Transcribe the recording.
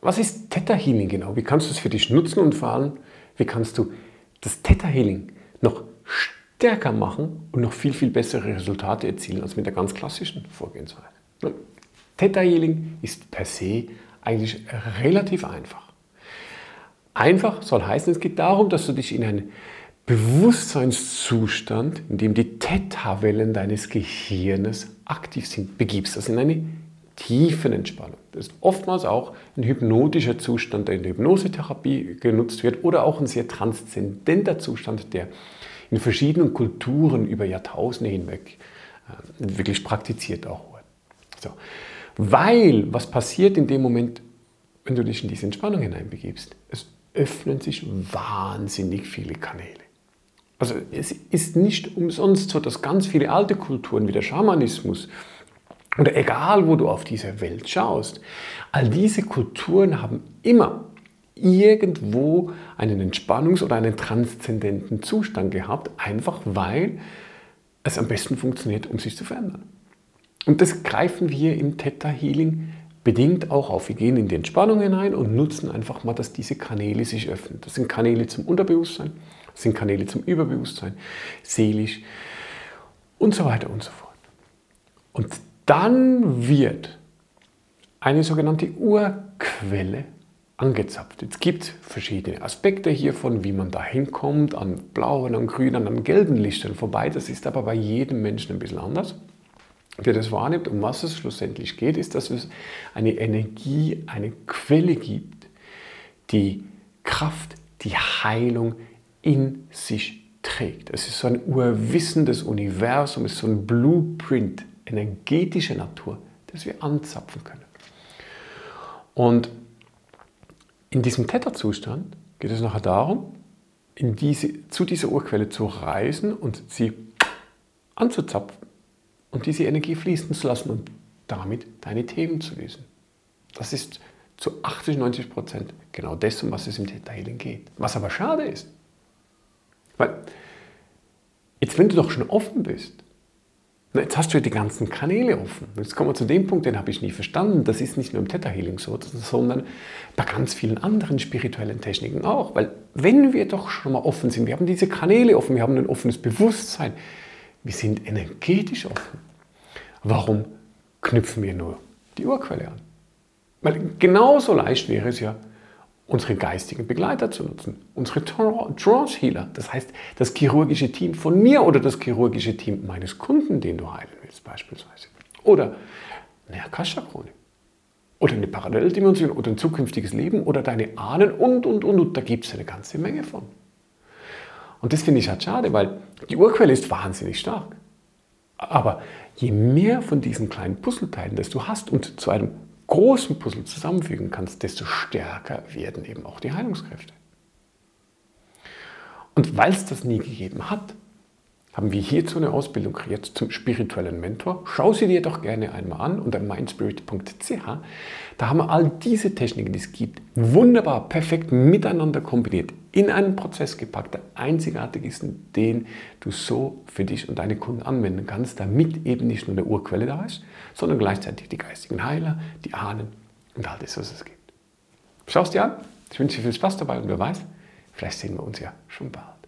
Was ist Theta Healing genau? Wie kannst du es für dich nutzen und vor allem, wie kannst du das Theta Healing noch stärker machen und noch viel, viel bessere Resultate erzielen als mit der ganz klassischen Vorgehensweise? Theta Healing ist per se eigentlich relativ einfach. Einfach soll heißen, es geht darum, dass du dich in einen Bewusstseinszustand, in dem die Theta-Wellen deines Gehirnes aktiv sind, begibst. Das in eine tiefen Entspannung. Das ist oftmals auch ein hypnotischer Zustand, der in der Hypnosetherapie genutzt wird oder auch ein sehr transzendenter Zustand, der in verschiedenen Kulturen über Jahrtausende hinweg äh, wirklich praktiziert auch wird. So. Weil, was passiert in dem Moment, wenn du dich in diese Entspannung hineinbegibst? Es öffnen sich wahnsinnig viele Kanäle. Also es ist nicht umsonst so, dass ganz viele alte Kulturen wie der Schamanismus oder egal wo du auf diese Welt schaust, all diese Kulturen haben immer irgendwo einen Entspannungs- oder einen transzendenten Zustand gehabt, einfach weil es am besten funktioniert, um sich zu verändern. Und das greifen wir im Theta Healing bedingt auch auf. Wir gehen in die Entspannung hinein und nutzen einfach mal, dass diese Kanäle sich öffnen. Das sind Kanäle zum Unterbewusstsein, das sind Kanäle zum Überbewusstsein, seelisch und so weiter und so fort. Und dann wird eine sogenannte Urquelle angezapft. Jetzt gibt es verschiedene Aspekte hiervon, wie man da hinkommt, an blauen, an grünen, an gelben Lichtern vorbei. Das ist aber bei jedem Menschen ein bisschen anders wer das wahrnimmt, um was es schlussendlich geht, ist, dass es eine Energie, eine Quelle gibt, die Kraft, die Heilung in sich trägt. Es ist so ein Urwissen des Universums, es ist so ein Blueprint energetischer Natur, das wir anzapfen können. Und in diesem Theta-Zustand geht es nachher darum, diese, zu dieser Urquelle zu reisen und sie anzuzapfen und diese Energie fließen zu lassen und damit deine Themen zu lösen. Das ist zu 80, 90 Prozent genau das, um was es im Detailing geht. Was aber schade ist, weil jetzt, wenn du doch schon offen bist, jetzt hast du ja die ganzen Kanäle offen. Jetzt kommen wir zu dem Punkt, den habe ich nie verstanden. Das ist nicht nur im Theta Healing so, sondern bei ganz vielen anderen spirituellen Techniken auch. Weil wenn wir doch schon mal offen sind, wir haben diese Kanäle offen, wir haben ein offenes Bewusstsein, wir sind energetisch offen. Warum knüpfen wir nur die Urquelle an? Weil genauso leicht wäre es ja, unsere geistigen Begleiter zu nutzen, unsere Trance-Healer, das heißt das chirurgische Team von mir oder das chirurgische Team meines Kunden, den du heilen willst beispielsweise. Oder eine Akasha-Krone. Oder eine Paralleldimension oder ein zukünftiges Leben oder deine Ahnen und, und, und. Und da gibt es eine ganze Menge von. Und das finde ich halt schade, weil die Urquelle ist wahnsinnig stark. Aber je mehr von diesen kleinen Puzzleteilen, das du hast und zu einem großen Puzzle zusammenfügen kannst, desto stärker werden eben auch die Heilungskräfte. Und weil es das nie gegeben hat, haben wir hierzu eine Ausbildung kreiert zum spirituellen Mentor. Schau sie dir doch gerne einmal an unter mindspirit.ch. Da haben wir all diese Techniken, die es gibt, wunderbar, perfekt miteinander kombiniert, in einen Prozess gepackt, der einzigartig ist, den du so für dich und deine Kunden anwenden kannst, damit eben nicht nur eine Urquelle da ist, sondern gleichzeitig die geistigen Heiler, die Ahnen und all das, was es gibt. Schau es dir an. Ich wünsche dir viel Spaß dabei und wer weiß, vielleicht sehen wir uns ja schon bald.